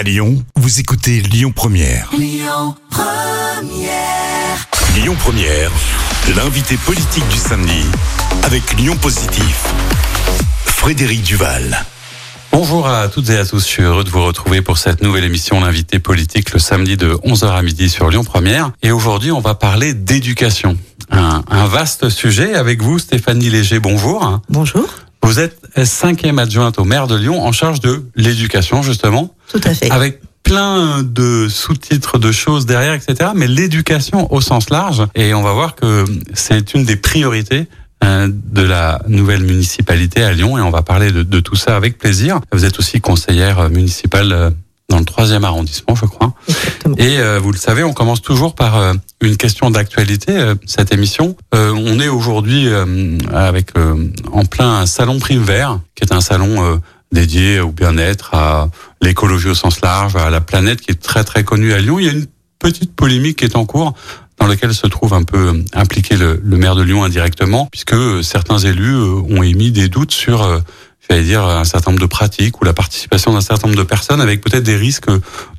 À Lyon, vous écoutez Lyon Première. Lyon Première, l'invité politique du samedi avec Lyon Positif. Frédéric Duval. Bonjour à toutes et à tous, je suis heureux de vous retrouver pour cette nouvelle émission L'invité politique le samedi de 11h à midi sur Lyon Première. Et aujourd'hui, on va parler d'éducation. Un, un vaste sujet avec vous, Stéphanie Léger, bonjour. Bonjour. Vous êtes cinquième adjointe au maire de Lyon en charge de l'éducation, justement. Tout à fait. Avec plein de sous-titres, de choses derrière, etc. Mais l'éducation au sens large. Et on va voir que c'est une des priorités euh, de la nouvelle municipalité à Lyon et on va parler de, de, tout ça avec plaisir. Vous êtes aussi conseillère municipale euh, dans le troisième arrondissement, je crois. Exactement. Et euh, vous le savez, on commence toujours par euh, une question d'actualité. euh, cette émission, Euh, on est aujourd'hui euh, avec euh, en plein salon Prime Vert, qui est un salon euh, dédié au bien-être, à l'écologie au sens large, à la planète, qui est très très connue à Lyon. Il y a une petite polémique qui est en cours dans laquelle se trouve un peu impliqué le, le maire de Lyon indirectement, puisque certains élus ont émis des doutes sur, euh, j'allais dire, un certain nombre de pratiques ou la participation d'un certain nombre de personnes avec peut-être des risques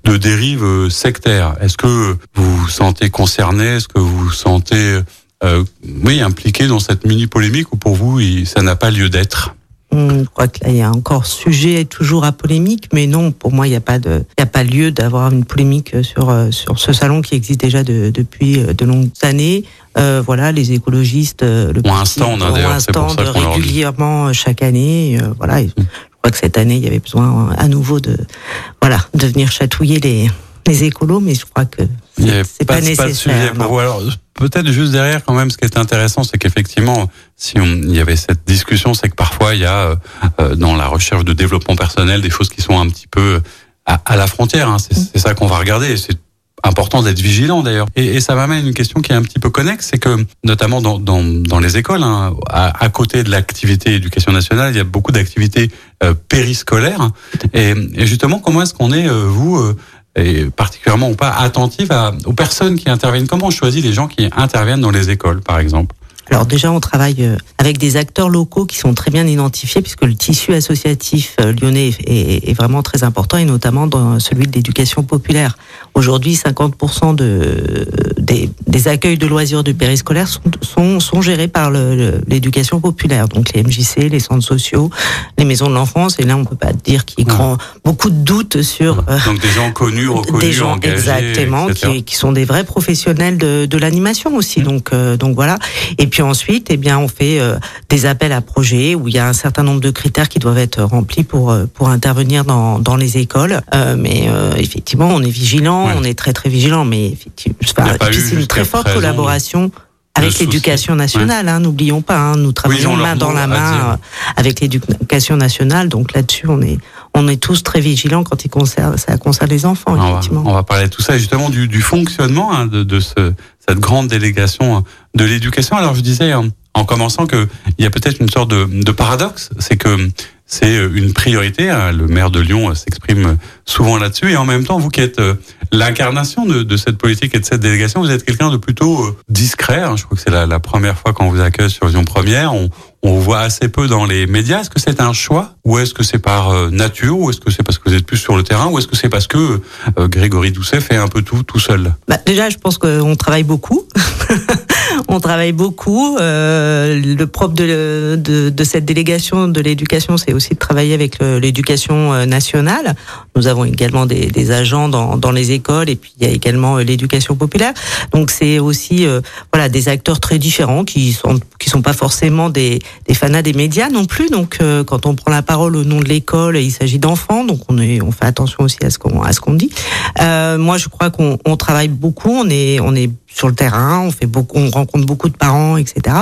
de dérive euh, sectaire. Est-ce que vous vous sentez concerné? Est-ce que vous vous sentez, euh, oui, impliqué dans cette mini polémique ou pour vous, ça n'a pas lieu d'être? Je crois que là, il y a encore sujet toujours à polémique, mais non, pour moi, il n'y a pas de, il y a pas lieu d'avoir une polémique sur euh, sur ce salon qui existe déjà de, depuis euh, de longues années. Euh, voilà, les écologistes euh, le stand, hein, ont d'ailleurs, un stand régulièrement euh, chaque année. euh, voilà, et je crois que cette année, il y avait besoin euh, à nouveau de, voilà, de venir chatouiller les les écolos, mais je crois que c'est pas, pas de nécessaire. sujet pour non. vous. Alors, peut-être juste derrière, quand même, ce qui est intéressant, c'est qu'effectivement, si on, il y avait cette discussion, c'est que parfois, il y a, euh, euh, dans la recherche de développement personnel, des choses qui sont un petit peu à, à la frontière. hein. C'est ça qu'on va regarder. C'est important d'être vigilant d'ailleurs. Et, et ça m'amène à une question qui est un petit peu connexe, c'est que notamment dans, dans, dans les écoles, hein, à, à côté de l'activité éducation nationale, il y a beaucoup d'activités euh, périscolaires. Et, et justement, comment est-ce qu'on est, euh, vous, euh, et particulièrement ou pas attentif à, aux personnes qui interviennent. Comment on choisit les gens qui interviennent dans les écoles, par exemple? Alors déjà, on travaille euh, avec des acteurs locaux qui sont très bien identifiés, puisque le tissu associatif euh, lyonnais est, vraiment très important, et notamment dans celui de l'éducation populaire. Aujourd'hui, 50% de, des, des accueils de loisirs du périscolaire sont, sont, sont gérés par l'éducation populaire, donc les MJC, les centres sociaux, les maisons de l'enfance, et là, on peut pas dire qu'il y grand, beaucoup de doutes sur... euh, Donc des gens connus, reconnus, des gens engagés, exactement qui, qui sont des vrais professionnels de, de l'animation aussi. Mmh. donc euh, donc voilà. Et puis ensuite eh bien on fait euh, des appels à projets où il y a un certain nombre de critères qui doivent être remplis pour euh, pour intervenir dans dans les écoles. Euh, mais euh, effectivement on est vigilant Ouais. on est très très vigilant mais effectivement puis c'est une très forte collaboration avec l'éducation nationale, hein, n'oublions pas, hein, nous travaillons main dans la main euh, avec l'éducation nationale, donc là-dessus on est on est tous très vigilants quand il concerne, ça concerne les enfants, On va, effectivement. on va parler de tout ça, justement du, du fonctionnement hein, de, de ce, cette grande délégation hein, de l'éducation. Alors je disais hein, en commençant que il y a peut-être une sorte de, de paradoxe, c'est que c'est une priorité. hein, le maire de Lyon s'exprime souvent là-dessus, et en même temps, vous qui êtes euh, l'incarnation de, cette politique et de cette délégation, vous êtes quelqu'un de plutôt euh, discret. hein. je crois que c'est la, première fois qu'on vous accueille sur Lyon Première. On, on voit assez peu dans les médias. Est-ce que c'est un choix ou est-ce que c'est par euh, nature ou est-ce que c'est parce que vous êtes plus sur le terrain ou est-ce que c'est parce que euh, Grégory Doucet fait un peu tout tout seul? Bah, déjà, je pense qu'on travaille beaucoup. on travaille beaucoup. Le propre de, cette délégation de l'éducation, c'est aussi de travailler avec l'éducation nationale. Nous avons également des, des agents dans, dans les écoles et puis il y a également euh, l'éducation populaire. Donc c'est aussi euh, voilà des acteurs très différents qui sont qui sont pas forcément des, des fanats des médias non plus. Donc euh, quand on prend la parole au nom de l'école, il s'agit d'enfants, donc on est on fait attention aussi à ce qu'on à ce qu'on dit. Moi, je crois qu'on on travaille beaucoup. On est on est sur le terrain, on fait beaucoup, on rencontre beaucoup de parents, etc.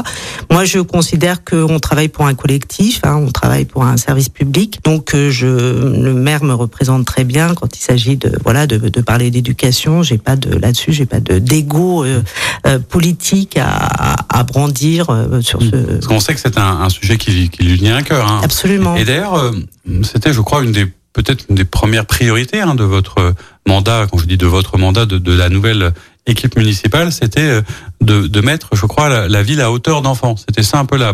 Moi, je considère qu'on travaille pour un collectif, hein, on travaille pour un service public. Donc, euh, je, le maire me représente très bien quand il s'agit de voilà de, de parler d'éducation. J'ai pas de là-dessus, j'ai pas de d'ego euh, euh, politique à, à brandir euh, sur ce. Parce qu'on sait que c'est un, un sujet qui, qui lui tient à cœur. Hein. Absolument. Et d'ailleurs, euh, c'était, je crois, une des peut-être une des premières priorités hein, de votre mandat. Quand je dis de votre mandat, de, de la nouvelle équipe municipale, c'était euh, de, mettre, je crois, la, ville à hauteur d'enfant. C'était ça un peu la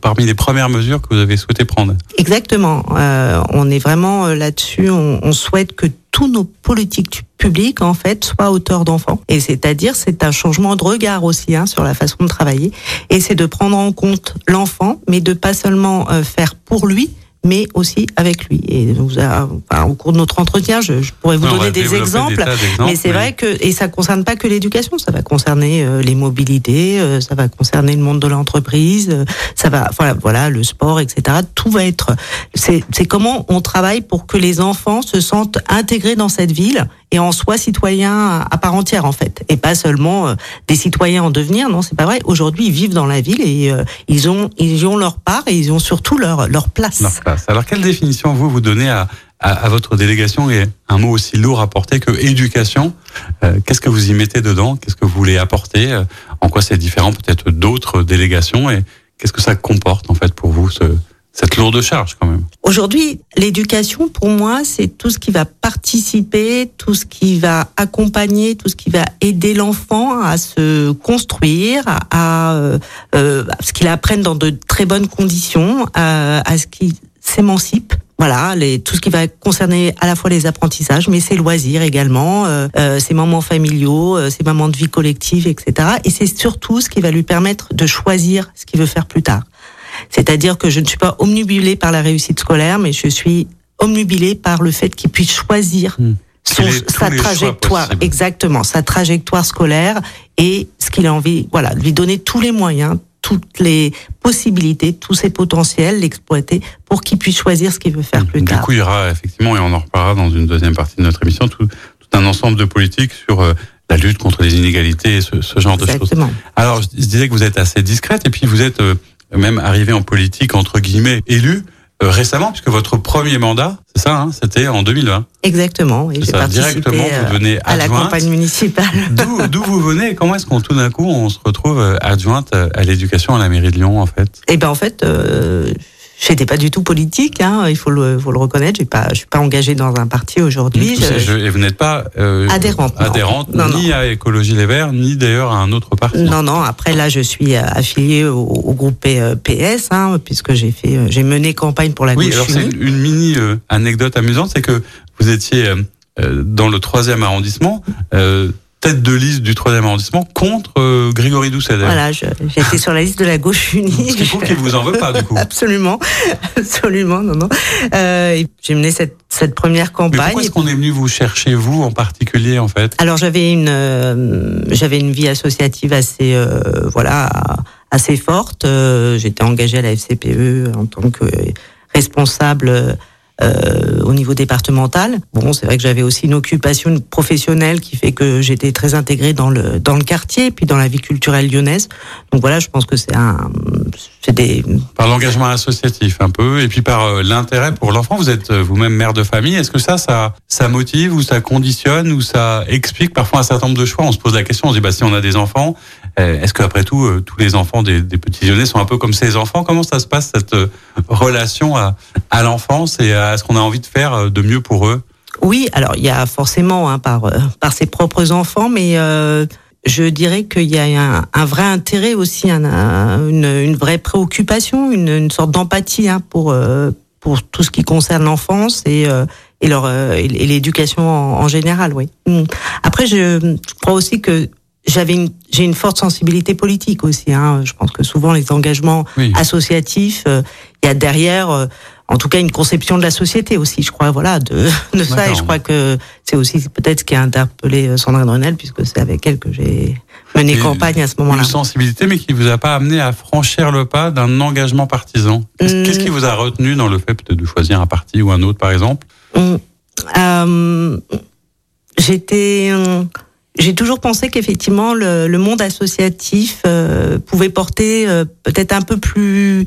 parmi les premières mesures que vous avez souhaité prendre. Exactement. Euh, on est vraiment euh, là-dessus. On, souhaite que tous nos politiques publiques en fait soient auteurs d'enfants. Et c'est-à-dire c'est un changement de regard aussi hein, sur la façon de travailler. Et c'est de prendre en compte l'enfant, mais de pas seulement faire pour lui, mais aussi avec lui. Et vous enfin, au cours de notre entretien, je, je pourrais vous donner des exemples, mais c'est vrai que et ça concerne pas que l'éducation, ça va concerner euh, les mobilités, euh, ça va concerner le monde de l'entreprise, euh, ça va voilà, voilà le sport, etc. Tout va être c'est comment on travaille pour que les enfants se sentent intégrés dans cette ville et en soient citoyens à part entière en fait, et pas seulement des citoyens en devenir. Non, c'est pas vrai. Aujourd'hui, ils vivent dans la ville et ils ont ils ont leur part et ils ont surtout leur leur place. Leur place. Alors, quelle définition vous vous donnez à, à, à, votre délégation et un mot aussi lourd à porter que éducation euh, Qu'est-ce que vous y mettez dedans? Qu'est-ce que vous voulez apporter? Euh, En quoi c'est différent peut-être d'autres délégations Et qu'est-ce que ça comporte en fait pour vous ce, cette lourde charge quand même. Aujourd'hui, l'éducation, pour moi, c'est tout ce qui va participer, tout ce qui va accompagner, tout ce qui va aider l'enfant à se construire, à, euh, euh, à ce qu'il apprenne dans de très bonnes conditions, à, à ce qu'il s'émancipe. Voilà, les, tout ce qui va concerner à la fois les apprentissages, mais ses loisirs également, euh, euh, ses moments familiaux, euh, ses moments de vie collective, etc. Et c'est surtout ce qui va lui permettre de choisir ce qu'il veut faire plus tard. C'est-à-dire que je ne suis pas omnubilée par la réussite scolaire, mais je suis omnubilée par le fait qu'il puisse choisir mmh. son, les, sa trajectoire, exactement, sa trajectoire scolaire et ce qu'il a envie, voilà, lui donner tous les moyens, toutes les possibilités, tous ses potentiels, l'exploiter pour qu'il puisse choisir ce qu'il veut faire plus du tard. Du coup, il y aura effectivement, et on en reparlera dans une deuxième partie de notre émission, tout, tout un ensemble de politiques sur euh, la lutte contre les inégalités et ce, ce genre Exactement. de choses. Alors, je disais que vous êtes assez discrète et puis vous êtes euh, même arrivé en politique, entre guillemets, élu euh, récemment, puisque votre premier mandat, c'est ça, hein, c'était en 2020. Exactement. Et j'ai directement, vous venez à la campagne municipale. D'où vous venez Comment est-ce qu'on tout d'un coup on se retrouve euh, adjointe à l'éducation à la mairie de Lyon, en fait? Eh ben en fait. Euh J'étais pas du tout politique, hein, il faut le, faut le reconnaître. J'ai pas, je suis pas engagée dans un parti aujourd'hui. et vous n'êtes pas euh, adhérente, adhérente non. ni non. à Écologie Les Verts, ni d'ailleurs à un autre parti. Non, non. Après là, je suis affiliée au, au groupe PS, hein, puisque j'ai fait, j'ai mené campagne pour la oui, alors c'est unie. une mini euh, anecdote amusante, c'est que vous étiez euh, dans le troisième arrondissement. Euh, tête de liste du troisième arrondissement contre euh, Grégory Doucet. Voilà, j'étais sur la liste de la gauche unie. Ce qui prouve qu'il vous en veut pas, du coup. Absolument, absolument, non, non. Euh, J'ai mené cette, cette première campagne. Mais pourquoi est-ce qu'on est venu vous chercher, vous en particulier, en fait? Alors j'avais une, euh, j'avais une vie associative assez, euh, voilà, assez forte. Euh, J'étais engagée à la FCPE en tant que responsable euh, au niveau départemental. Bon, c'est vrai que j'avais aussi une occupation professionnelle qui fait que j'étais très intégrée dans le dans le quartier, puis dans la vie culturelle lyonnaise. Donc voilà, je pense que c'est un c'est des par l'engagement associatif un peu, et puis par euh, l'intérêt pour l'enfant. Vous êtes euh, vous-même mère de famille. Est-ce que ça, ça ça motive ou ça conditionne ou ça explique parfois un certain nombre de choix? On se pose la question, on se dit bah si on a des enfants, est-ce qu'après tout euh, tous les enfants des, petits lyonnais sont un peu comme ces enfants? Comment ça se passe cette euh, relation à l'enfance et à ce qu'on a envie de faire de mieux pour eux? Oui, alors il y a forcément hein, par par ses propres enfants, mais euh, je dirais qu'il y a un, vrai intérêt aussi, un, un, une, vraie préoccupation, une, sorte d'empathie hein, pour euh, pour tout ce qui concerne l'enfance et euh, et l'éducation en, en, général, oui. Après, je, je crois aussi que j'avais une j'ai une forte sensibilité politique aussi. Hein. Je pense que souvent les engagements oui. associatifs, euh, il y a derrière, euh, en tout cas, une conception de la société aussi. Je crois, voilà, de, de ça. Et je crois que c'est aussi peut-être ce qui a interpellé Sandrine Renel, puisque c'est avec elle que j'ai mené campagne à ce moment-là. Une sensibilité, mais qui vous a pas amené à franchir le pas d'un engagement partisan. Qu'est-ce mmh. qu qui vous a retenu dans le fait peut-être de choisir un parti ou un autre, par exemple? Mmh. euh, J'étais j'ai toujours pensé qu'effectivement le, monde associatif euh, pouvait porter euh, peut-être un peu plus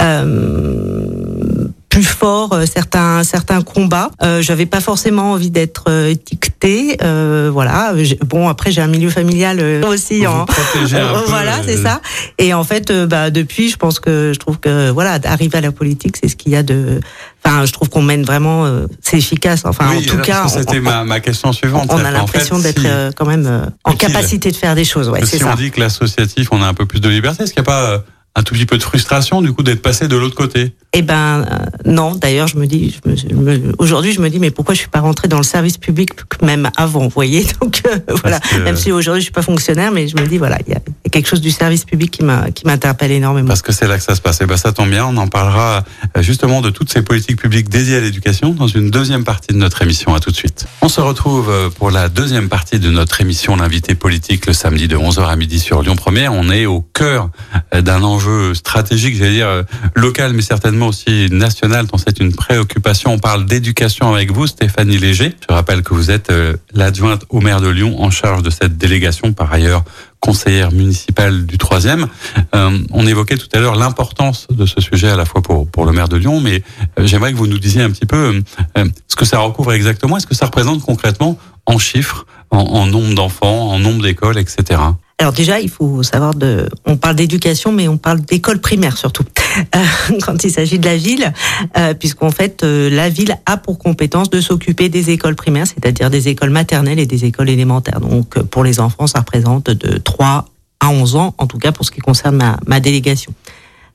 euh, plus fort euh, certains certains combats. Euh, J'avais pas forcément envie d'être euh, étiquetée. Euh, voilà. Bon après j'ai un milieu familial aussi. Vous en, voilà c'est ça. Et en fait bah depuis je pense que je trouve que voilà arriver à la politique c'est ce qu'il y a de. Enfin je trouve qu'on mène vraiment c'est efficace. Enfin oui, en tout cas c'était ma, ma question suivante. On a l'impression d'être si quand même en capacité de faire des choses. Ouais, si ça. on dit que l'associatif on a un peu plus de liberté, est-ce qu'il n'y a pas un tout petit peu de frustration du coup d'être passé de l'autre côté Eh ben euh, non. D'ailleurs, je me dis, je me- aujourd'hui, je me dis, mais pourquoi je suis pas rentrée dans le service public même avant, vous voyez? Donc euh, voilà. que- Même si aujourd'hui je suis pas fonctionnaire, mais je me dis voilà, il y a il y a quelque chose du service public qui m'a qui m'interpelle énormément. Parce que c'est là que ça se passe. Et ben ça tombe bien, on en parlera euh, justement de toutes ces politiques publiques dédiées à l'éducation dans une deuxième partie de notre émission. À tout de suite. On se retrouve pour la deuxième partie de notre émission L'invité politique le samedi de 11h à midi sur Lyon Première. On est au cœur d'un enjeu stratégique, j'allais dire euh, local, mais certainement aussi national, dont c'est une préoccupation. On parle d'éducation avec vous, Stéphanie Léger. Je rappelle que vous êtes euh, l'adjointe au maire de Lyon en charge de cette délégation, par ailleurs conseillère municipale du troisième. Euh, on évoquait tout à l'heure l'importance de ce sujet à la fois pour, pour le maire de Lyon, mais j'aimerais que vous nous disiez un petit peu ce que ça recouvre exactement, est-ce que ça représente concrètement en chiffres, en, en nombre d'enfants, en nombre d'écoles, etc. Alors déjà, il faut savoir de, on parle d'éducation, mais on parle d'école primaire surtout Euh, quand il s'agit de la ville, euh, puisqu'en fait euh, la ville a pour compétence de s'occuper des écoles primaires, c'est-à-dire des écoles maternelles et des écoles élémentaires. Donc pour les enfants, ça représente de 3 à 11 ans, en tout cas pour ce qui concerne ma, ma délégation.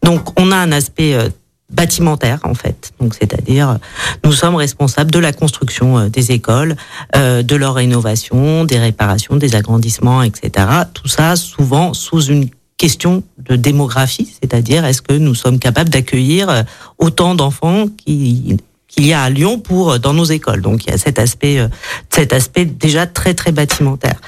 Donc on a un aspect bâtimentaire en fait. Donc c'est-à-dire nous sommes responsables de la construction euh, des écoles, euh, de leur rénovation, des réparations, des agrandissements, etc. Tout ça souvent sous une question de démographie, c'est-à-dire est-ce que nous sommes capables d'accueillir euh, autant d'enfants qui qu'il y a à Lyon pour euh, dans nos écoles. Donc il y a cet aspect euh, cet aspect déjà très très bâtimentaire.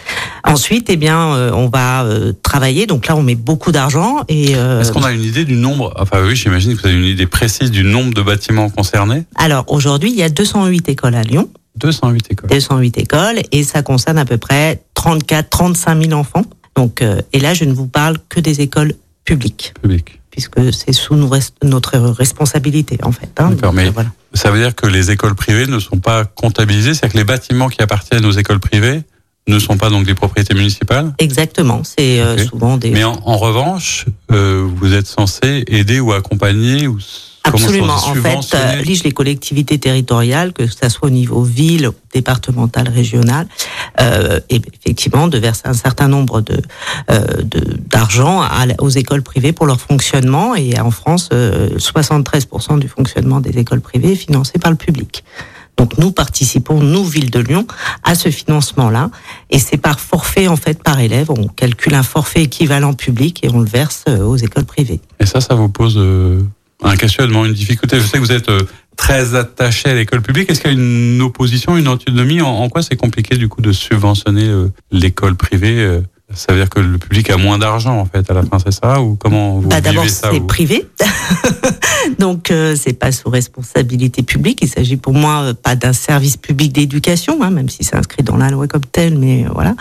Ensuite, eh bien euh, on va travailler. Donc là on met beaucoup d'argent et Est-ce qu'on a une idée du nombre? Enfin oui, j'imagine que vous avez une idée précise du nombre de bâtiments concernés. alors aujourd'hui il y a 208 écoles à Lyon. 208 écoles. 208 écoles et ça concerne à peu près 34 35 000 enfants. Donc et là je ne vous parle que des écoles publiques publiques. puisque c'est sous notre responsabilité en fait. hein. Donc, mais- voilà. Ça veut dire que les écoles privées ne sont pas comptabilisées, c'est-à-dire que les bâtiments qui appartiennent aux écoles privées ne sont pas donc des propriétés municipales. Exactement, c'est euh, Ok. souvent des Mais en, en revanche, euh, vous êtes censé aider ou accompagner ou Absolument. En fait, euh, les collectivités territoriales, que ça soit au niveau ville, départemental, régional, euh, et effectivement de verser un certain nombre de euh, d'argent aux écoles privées pour leur fonctionnement. Et en France, euh, 73% du fonctionnement des écoles privées est financé par le public. Donc nous participons, nous, Ville de Lyon, à ce financement-là. Et c'est par forfait, en fait, par élève. On calcule un forfait équivalent public et on le verse euh, aux écoles privées. Et ça, ça vous pose euh, un questionnement, une difficulté. Je sais que vous êtes euh, très attaché à l'école publique. Est-ce qu'il y a une opposition, une antinomie? En, en quoi c'est compliqué du coup de subventionner euh, l'école privée euh, Ça veut dire que le public a moins d'argent en fait à la fin, c'est ça? Ou comment vous Bah, D'abord, c'est vous? privé, donc euh, c'est pas sous responsabilité publique. Il s'agit pour moi euh, pas d'un service public d'éducation, hein, même si c'est inscrit dans la loi comme tel, mais euh, voilà.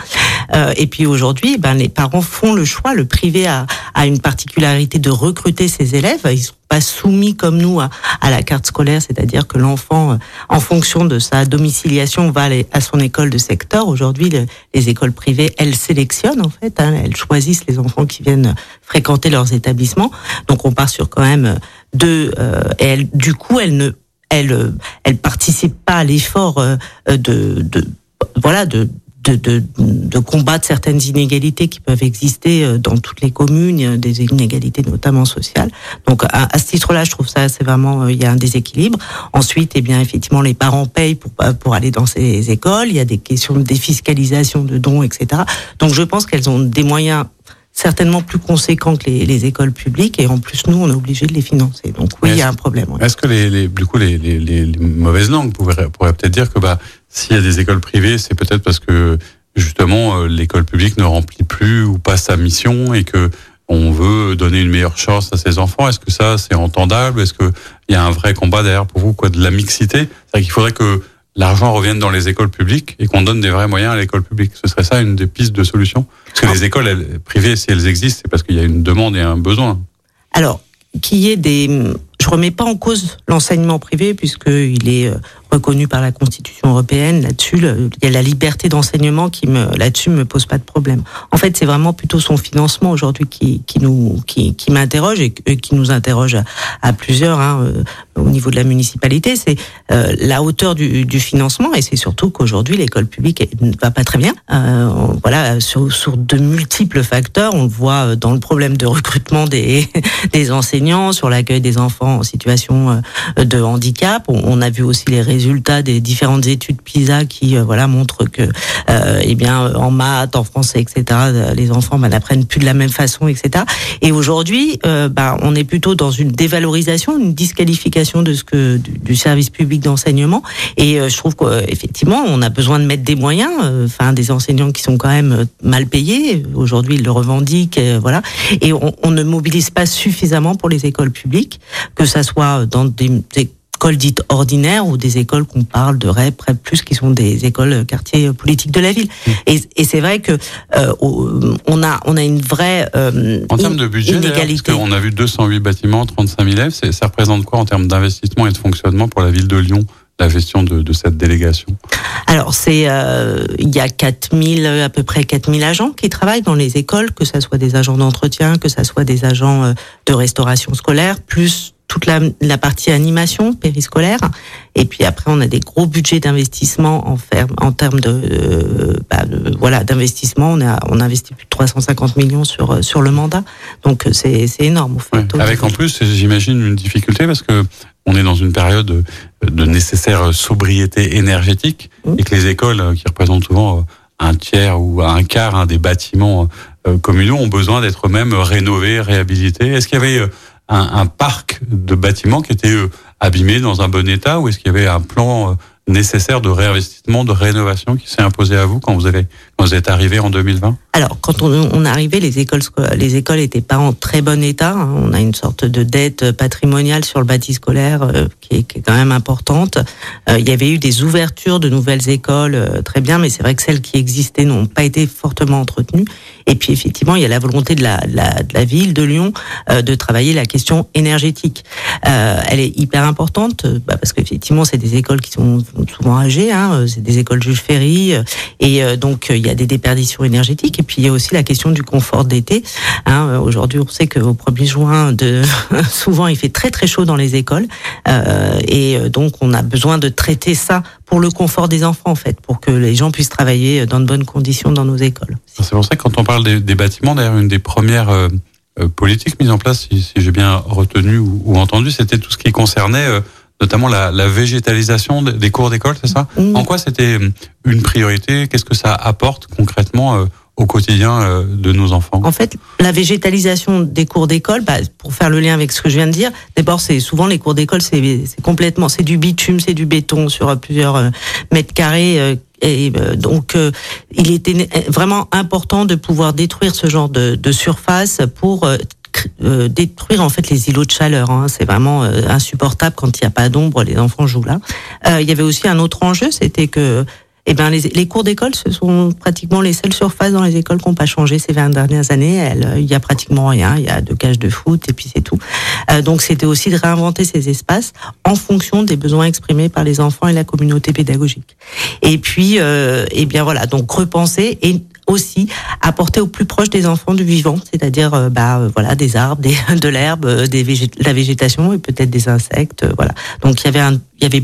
Euh, et puis aujourd'hui, ben les parents font le choix. Le privé a, a une particularité de recruter ses élèves. Ils sont pas soumis comme nous à, à la carte scolaire, c'est-à-dire que l'enfant, euh, en fonction de sa domiciliation, va à son école de secteur. Aujourd'hui, le- les écoles privées, elles sélectionnent en fait, hein, elles choisissent les enfants qui viennent fréquenter leurs établissements. Donc on part sur quand même deux. Euh, et elles, du coup, elles ne, elles, euh, elles participent pas à l'effort euh, de, de, voilà, de de, de, de combattre certaines inégalités qui peuvent exister euh, dans toutes les communes, des inégalités notamment sociales. Donc à, ce titre-là, je trouve ça c'est vraiment euh, il y a un déséquilibre. Ensuite, eh bien effectivement, les parents payent pour pour aller dans ces écoles. Il y a des questions de défiscalisation de dons, etc. Donc je pense qu'elles ont des moyens certainement plus conséquents que les, les écoles publiques et en plus nous on est obligé de les financer. Donc oui, il y a un problème. ouais. Est-ce que les, les, du coup les, les, mauvaises langues pourraient, pourraient peut-être dire que bah s'il y a des écoles privées, c'est peut-être parce que justement euh, l'école publique ne remplit plus ou pas sa mission et que on veut donner une meilleure chance à ses enfants? Est-ce que ça c'est entendable? Est-ce que il y a un vrai combat derrière pour vous quoi de la mixité? C'est qu'il faudrait que l'argent revienne dans les écoles publiques et qu'on donne des vrais moyens à l'école publique. Ce serait ça une des pistes de solution Parce que les écoles elles, privées, si elles existent, c'est parce qu'il y a une demande et un besoin. Alors, qu'il y ait des... Je remets pas en cause l'enseignement privé puisqu'il est euh, reconnu par la Constitution européenne. Là-dessus, il y a la liberté d'enseignement qui me, là-dessus, me pose pas de problème. En fait, c'est vraiment plutôt son financement aujourd'hui qui, qui nous, qui, qui m'interroge et qui nous interroge à, plusieurs hein, au niveau de la municipalité. C'est la hauteur du, financement et c'est surtout qu'aujourd'hui l'école publique ne va pas très bien. voilà, sur, sur de multiples facteurs, on le voit dans le problème de recrutement des, des enseignants, sur l'accueil des enfants en situation euh, de handicap. On, a vu aussi les résultats des différentes études PISA qui euh, voilà montrent que euh, eh bien en maths, en français, etc. Les enfants bah, n'apprennent plus de la même façon, etc. Et aujourd'hui, bah, on est plutôt dans une dévalorisation, une disqualification de ce que du, service public d'enseignement. Et je trouve qu'effectivement, on a besoin de mettre des moyens. Enfin, des enseignants qui sont quand même mal payés. Aujourd'hui, ils le revendiquent, voilà. Et on, on ne mobilise pas suffisamment pour les écoles publiques, que ça soit dans des, écoles dites ordinaires ou des écoles qu'on parle de REP, REP plus qui sont des écoles quartiers politiques de la ville. Mmh. Et, et c'est vrai que euh, on a on a une vraie euh, en termes de budget. Parce qu'on a vu 208 bâtiments, 35 000 élèves, ça représente quoi en termes d'investissement et de fonctionnement pour la ville de Lyon la gestion de, de cette délégation? Alors c'est euh, il y a 4000 à peu près 4000 agents qui travaillent dans les écoles, que ça soit des agents d'entretien, que ça soit des agents euh, de restauration scolaire, plus toute la, la, partie animation périscolaire. Et puis après, on a des gros budgets d'investissement en, en termes de, bah, de voilà d'investissement. On a on a investi plus de 350 millions sur sur le mandat. Donc c'est c'est énorme. Avec en plus, j'imagine une difficulté parce que on est dans une période de nécessaire sobriété énergétique mmh. et que les écoles qui représentent souvent un tiers ou un quart hein, des bâtiments euh, communaux ont besoin d'être même rénovés, réhabilités. Est-ce qu'il y avait euh, un, un, parc de bâtiments qui était euh, abîmé dans un bon état ou est-ce qu'il y avait un plan euh, nécessaire de réinvestissement, de rénovation qui s'est imposé à vous quand vous avez quand vous êtes arrivé en 2020 Alors, quand on, on arrivait, les écoles les écoles étaient pas en très bon état. Hein. On a une sorte de dette patrimoniale sur le bâti scolaire euh, qui, est, qui, est, quand même importante. Euh, il y avait eu des ouvertures de nouvelles écoles, euh, très bien, mais c'est vrai que celles qui existaient n'ont pas été fortement entretenues. Et puis effectivement, il y a la volonté de la, la, de la ville de Lyon de travailler la question énergétique. elle est hyper importante bah, parce qu'effectivement, c'est des écoles qui sont souvent âgées. Hein, c'est des écoles Jules Ferry, et donc il y a des déperditions énergétiques. Et puis il y a aussi la question du confort d'été. Hein, Aujourd'hui, on sait qu'au 1er juin, de, souvent il fait très très chaud dans les écoles. Euh, et donc on a besoin de traiter ça pour le confort des enfants en fait, pour que les gens puissent travailler dans de bonnes conditions dans nos écoles. C'est pour ça que quand on parle des, des bâtiments, d'ailleurs une des premières euh, euh politiques mises en place, si, si j'ai bien retenu ou, ou entendu, c'était tout ce qui concernait euh, notamment la, la végétalisation des cours d'école, c'est ça? Mmh. En quoi c'était une priorité? Qu'est-ce que ça apporte concrètement euh, au quotidien euh, de nos enfants? En fait, la végétalisation des cours d'école, bah, pour faire le lien avec ce que je viens de dire, d'abord, c'est souvent les cours d'école, c'est complètement, c'est du bitume, c'est du béton sur plusieurs euh, mètres carrés. Et donc, il était vraiment important de pouvoir détruire ce genre de, de surface pour euh, détruire en fait les îlots de chaleur. Hein. C'est vraiment euh, insupportable quand il n'y a pas d'ombre, les enfants jouent là. Euh, il y avait aussi un autre enjeu, c'était que eh ben, les, les cours d'école, ce sont pratiquement les seules surfaces dans les écoles qui n'ont pas changé ces 20 dernières années. Elle, il y a pratiquement rien. Il y a deux cages de foot et puis c'est tout. Euh, donc, c'était aussi de réinventer ces espaces en fonction des besoins exprimés par les enfants et la communauté pédagogique. Et puis, euh, eh bien voilà, donc repenser et aussi apporter au plus proche des enfants du vivant, c'est-à-dire euh, bah euh, voilà des arbres, des, de l'herbe, euh, des la végétation et peut-être des insectes, voilà. Donc il y avait un, il y avait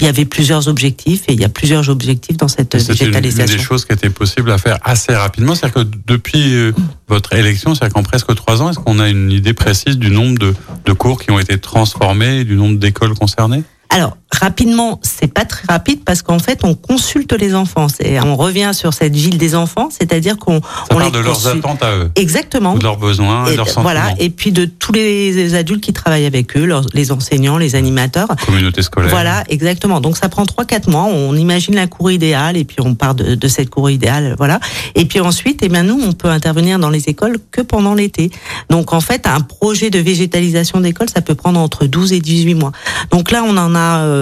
il y avait plusieurs objectifs et il y a plusieurs objectifs dans cette végétalisation. C'est une des choses qui était possible à faire assez rapidement. C'est-à-dire que depuis votre élection, c'est-à-dire qu'en presque trois ans, est-ce qu'on a une idée précise du nombre de, de cours qui ont été transformés, du nombre d'écoles concernées? Alors rapidement, c'est pas très rapide parce qu'en fait, on consulte les enfants. Et on revient sur cette ville des enfants, c'est-à-dire qu'on on parle de leurs attentes à eux, exactement, de leurs besoins, et, leurs sentiments. Voilà, et puis de tous les adultes qui travaillent avec eux, les enseignants, les animateurs, communauté scolaire. Voilà, exactement. Donc ça prend trois quatre mois. On imagine la cour idéale et puis on part de, de, cette cour idéale, voilà. Et puis ensuite, eh bien nous, on peut intervenir dans les écoles que pendant l'été. Donc en fait, un projet de végétalisation d'école, ça peut prendre entre 12 et 18 mois. Donc là, on en a euh,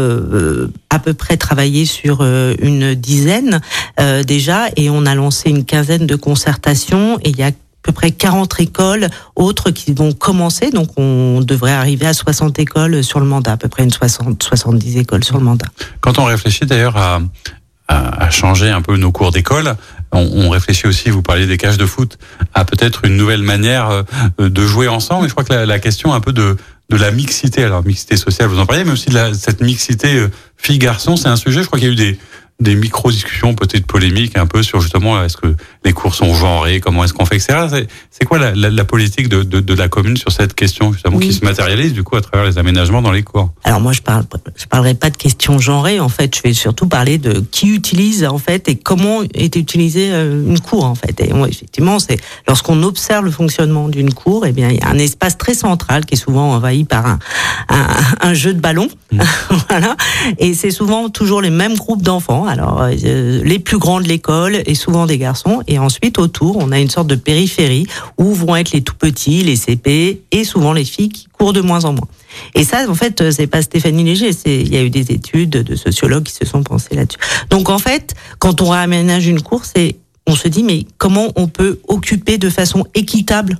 à peu près travaillé sur euh, une dizaine euh, déjà et on a lancé une quinzaine de concertations et il y a peu près 40 écoles autres qui vont commencer. Donc, on devrait arriver à 60 écoles sur le mandat, à peu près une 60, 70 écoles sur le mandat. Quand on réfléchit d'ailleurs à, à, changer un peu nos cours d'école, on, réfléchit aussi, vous parliez des cages de foot, à peut-être une nouvelle manière euh, de jouer ensemble. Et je crois que la question un peu de, de la mixité, alors mixité sociale, vous en parliez, mais aussi de la, cette mixité euh, fille-garçon, c'est un sujet, je crois qu'il y a eu des, des micro-discussions peut-être polémiques un peu sur justement est-ce que les cours sont genrés, comment est-ce qu'on fait, etc. C'est quoi la, la, la politique de, de, de, la commune sur cette question justement qui se matérialise du coup à travers les aménagements dans les cours? Alors moi je parle je parlerai pas de questions genrées en fait, je vais surtout parler de qui utilise en fait et comment est utilisée euh, une cour en fait. Et effectivement c'est lorsqu'on observe le fonctionnement d'une cour, eh bien il y a un espace très central qui est souvent envahi par un, un, un jeu de ballon, mmh. voilà, et c'est souvent toujours les mêmes groupes d'enfants alors, euh, les plus grands de l'école et souvent des garçons. Et ensuite, autour, on a une sorte de périphérie où vont être les tout petits, les CP et souvent les filles qui courent de moins en moins. Et ça, en fait, c'est pas Stéphanie Léger. C'est, il y a eu des études de sociologues qui se sont pensés là-dessus. Donc, en fait, quand on réaménage une course, on se dit, mais comment on peut occuper de façon équitable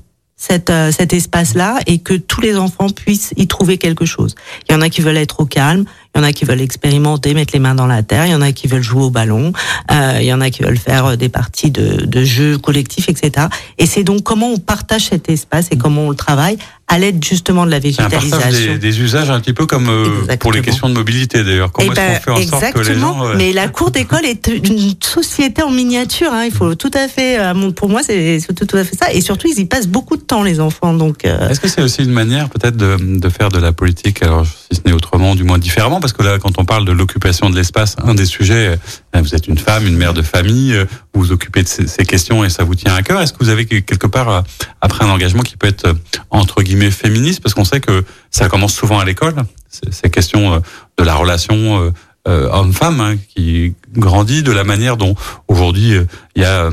euh, cet espace-là et que tous les enfants puissent y trouver quelque chose? Il y en a qui veulent être au calme, il y en a qui veulent expérimenter, mettre les mains dans la terre. Il y en a qui veulent jouer au ballon. Euh, il y en a qui veulent faire euh, des parties de, de jeux collectifs, etc. Et c'est donc comment on partage cet espace et comment on le travaille à l'aide justement de la végétalisation. Des, des, usages un petit peu comme euh, pour les questions de mobilité d'ailleurs. Comment eh est-ce qu'on ben, fait en sorte que les gens... Mais la cour d'école est une société en miniature. Hein. Il faut tout à fait, pour moi, c'est tout, tout, à fait ça. Et surtout, ils y passent beaucoup de temps, les enfants. Donc. Est-ce que c'est aussi une manière peut-être de, de, faire de la politique, alors si ce n'est autrement, du moins différemment, parce que là, quand on parle de l'occupation de l'espace, un des sujets, euh, vous êtes une femme, une mère de famille, euh, vous vous occupez de ces questions et ça vous tient à cœur. Est-ce que vous avez quelque part, euh, après un engagement qui peut être entre guillemets féministe, parce qu'on sait que ça commence souvent à l'école, ces questions de la relation homme-femme hein, qui grandit de la manière dont aujourd'hui il y a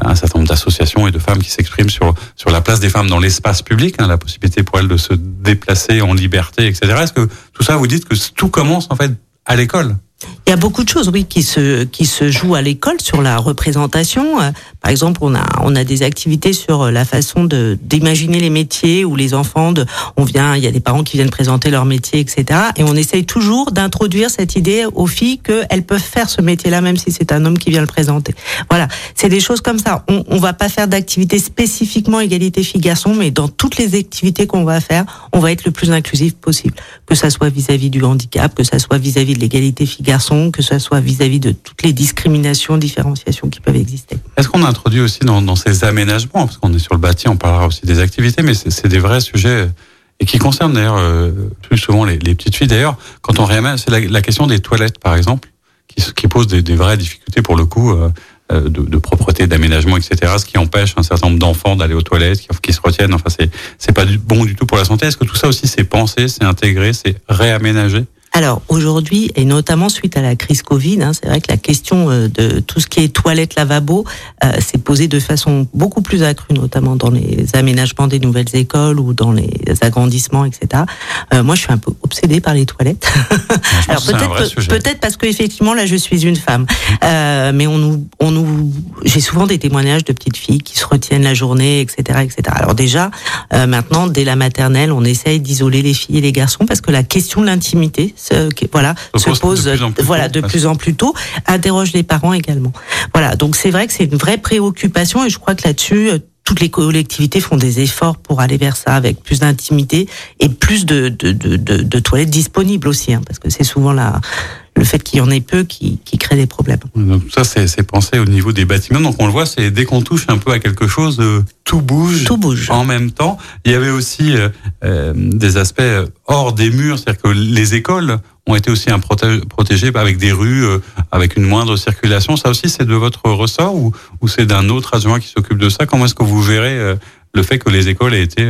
un certain nombre d'associations et de femmes qui s'expriment sur sur la place des femmes dans l'espace public, hein, la possibilité pour elles de se déplacer en liberté, etc. Est-ce que tout ça, vous dites que tout commence en fait à l'école? Il y a beaucoup de choses, oui, qui se qui se jouent à l'école sur la représentation. Euh, par exemple, on a on a des activités sur la façon de d'imaginer les métiers où les enfants, de, on vient, il y a des parents qui viennent présenter leur métier, etc. Et on essaye toujours d'introduire cette idée aux filles qu'elles peuvent faire ce métier-là, même si c'est un homme qui vient le présenter. Voilà, c'est des choses comme ça. On on va pas faire d'activités spécifiquement égalité filles-garçons, mais dans toutes les activités qu'on va faire, on va être le plus inclusif possible, que ça soit vis-à-vis du handicap, que ça soit vis-à-vis -vis de l'égalité que ce soit vis-à-vis de toutes les discriminations, différenciations qui peuvent exister. Est-ce qu'on introduit aussi dans, ces aménagements, parce qu'on est sur le bâti, on parlera aussi des activités, mais c'est des vrais sujets et qui concernent d'ailleurs euh, plus souvent les, petites filles. D'ailleurs, quand on réamène, c'est la, question des toilettes, par exemple, qui, qui pose des, vraies difficultés pour le coup. Euh, euh, de, propreté, d'aménagement, etc., ce qui empêche un certain nombre d'enfants d'aller aux toilettes, qui, se retiennent. Enfin, c'est pas bon du tout pour la santé. Est-ce que tout ça aussi c'est pensé, c'est intégré, c'est réaménagé? Alors aujourd'hui, et notamment suite à la crise Covid, hein, c'est vrai que la question euh, de tout ce qui est toilette, lavabo, euh, s'est posée de façon beaucoup plus accrue, notamment dans les aménagements des nouvelles écoles ou dans les agrandissements, etc. Euh, moi, je suis un peu obsédée par les toilettes. Alors peut-être peut-être parce que effectivement là, je suis une femme, euh, mais on nous on nous j'ai souvent des témoignages de petites filles qui se retiennent la journée, etc., etc. Alors déjà, euh, maintenant, dès la maternelle, on essaye d'isoler les filles et les garçons parce que la question de l'intimité se, voilà, se, pose, de voilà, de plus en plus tôt, interroge les parents également. Voilà, donc c'est vrai que c'est une vraie préoccupation et je crois que là-dessus, euh, toutes les collectivités font des efforts pour aller vers ça avec plus d'intimité et plus de, de, de, de, toilettes disponibles aussi, hein, parce que c'est souvent la, le fait qu'il y en ait peu qui, qui crée des problèmes. Donc ça, c'est pensé au niveau des bâtiments. Donc on le voit, c'est dès qu'on touche un peu à quelque chose, euh, tout bouge. Tout bouge. En même temps, il y avait aussi euh, euh des aspects hors des murs, c'est-à-dire que les écoles ont été aussi un protégées avec des rues, euh, avec une moindre circulation. Ça aussi, c'est de votre ressort ou, ou c'est d'un autre adjoint qui s'occupe de ça? Comment est-ce que vous verrez le fait que les écoles aient été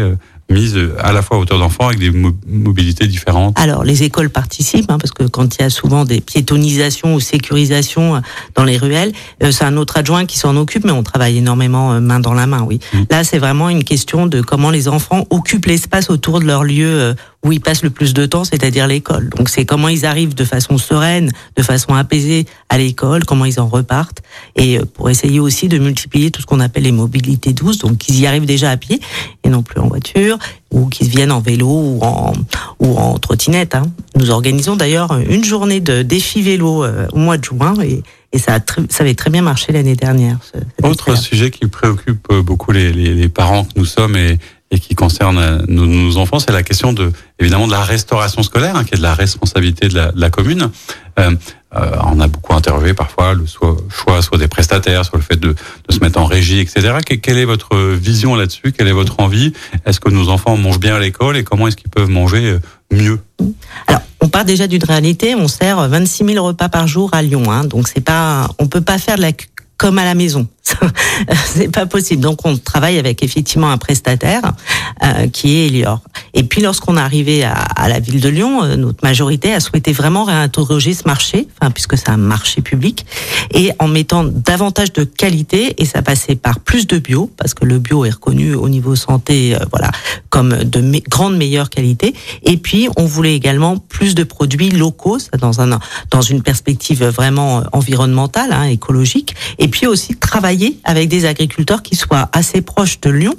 mise à la fois à hauteur d'enfants avec des mobilités différentes Alors, les écoles participent, hein, parce que quand il y a souvent des piétonisations ou sécurisations dans les ruelles, c'est un autre adjoint qui s'en occupe, mais on travaille énormément main dans la main, oui. Mmh. Là, c'est vraiment une question de comment les enfants occupent l'espace autour de leur lieu où ils passent le plus de temps, c'est-à-dire l'école. Donc c'est comment ils arrivent de façon sereine, de façon apaisée à l'école, comment ils en repartent, et euh, pour essayer aussi de multiplier tout ce qu'on appelle les mobilités douces, donc qu'ils y arrivent déjà à pied et non plus en voiture, ou qu'ils viennent en vélo ou en, ou en trottinette. Hein. Nous organisons d'ailleurs une journée de défi vélo euh, au mois de juin et, et ça, a ça avait très bien marché l'année dernière. Autre sujet qui préoccupe euh, beaucoup les, les, les, parents que nous sommes et, et qui concerne euh, nos, enfants, c'est la question de évidemment de la restauration scolaire, hein, qui est de la responsabilité de la, de la commune. Euh, on a beaucoup interviewé parfois le choix soit des prestataires, sur le fait de, de se mettre en régie, etc. Quelle est votre vision là-dessus? Quelle est votre envie? Est-ce que nos enfants mangent bien à l'école? Et comment est-ce qu'ils peuvent manger euh, mieux? Alors, on part déjà d'une réalité. On sert 26 000 repas par jour à Lyon, hein, donc c'est pas, on peut pas faire de la comme à la maison. c'est pas possible. Donc on travaille avec effectivement un prestataire euh, qui est Elior. Et puis lorsqu'on est arrivé à, la ville de Lyon, euh, notre majorité a souhaité vraiment réinterroger ce marché, puisque c'est un marché public, et en mettant davantage de qualité. Et ça passait par plus de bio, parce que le bio est reconnu au niveau santé, euh, voilà, comme de me grande meilleure qualité. Et puis on voulait également plus de produits locaux, dans un dans une perspective vraiment environnementale, hein, écologique. Et puis aussi travailler avec des agriculteurs qui soient assez proches de Lyon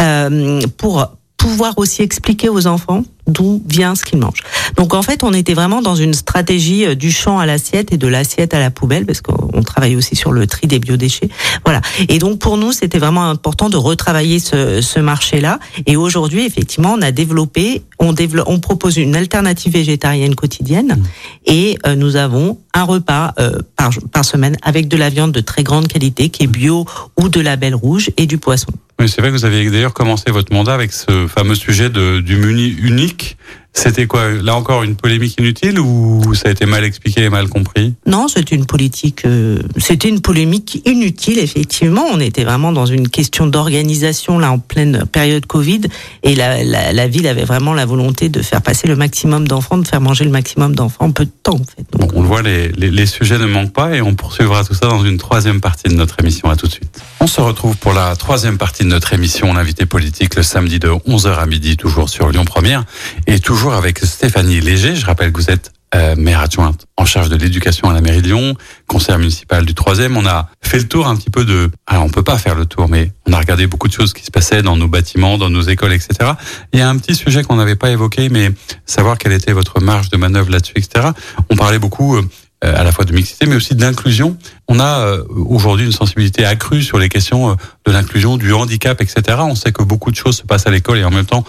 euh, pour pouvoir aussi expliquer aux enfants d'où vient ce qu'ils mangent. Donc en fait, on était vraiment dans une stratégie euh, du champ à l'assiette et de l'assiette à la poubelle, parce qu'on travaille aussi sur le tri des biodéchets. Voilà. Et donc pour nous, c'était vraiment important de retravailler ce, ce marché-là. Et aujourd'hui, effectivement, on a développé, on, développe, on propose une alternative végétarienne quotidienne, mmh. et euh, nous avons un repas euh, par, par semaine avec de la viande de très grande qualité, qui est bio ou de label rouge, et du poisson. Oui, c'est vrai que vous avez d'ailleurs commencé votre mandat avec ce fameux sujet de, du menu unique Okay. C'était quoi Là encore une polémique inutile ou ça a été mal expliqué et mal compris? Non, c'était une politique, euh, c'était une polémique inutile effectivement. On était vraiment dans une question d'organisation là en pleine période Covid et la, la, la, ville avait vraiment la volonté de faire passer le maximum d'enfants, de faire manger le maximum d'enfants en peu de temps en fait. Donc, on le voit, les, les, les, sujets ne manquent pas et on poursuivra tout ça dans une troisième partie de notre émission. À tout de suite. On se retrouve pour la troisième partie de notre émission, l'invité politique, le samedi de 11h à midi, toujours sur Lyon Première et toujours toujours avec Stéphanie Léger. Je rappelle que vous êtes euh, maire adjointe en charge de l'éducation à la mairie de Lyon, conseillère municipale du troisième. On a fait le tour un petit peu de... Alors on peut pas faire le tour, mais on a regardé beaucoup de choses qui se passaient dans nos bâtiments, dans nos écoles, etc. Il y a un petit sujet qu'on n'avait pas évoqué, mais savoir quelle était votre marge de manœuvre là-dessus, etc. On parlait beaucoup euh, à la fois de mixité, mais aussi d'inclusion. On a euh, aujourd'hui une sensibilité accrue sur les questions euh, de l'inclusion, du handicap, etc. On sait que beaucoup de choses se passent à l'école et en même temps,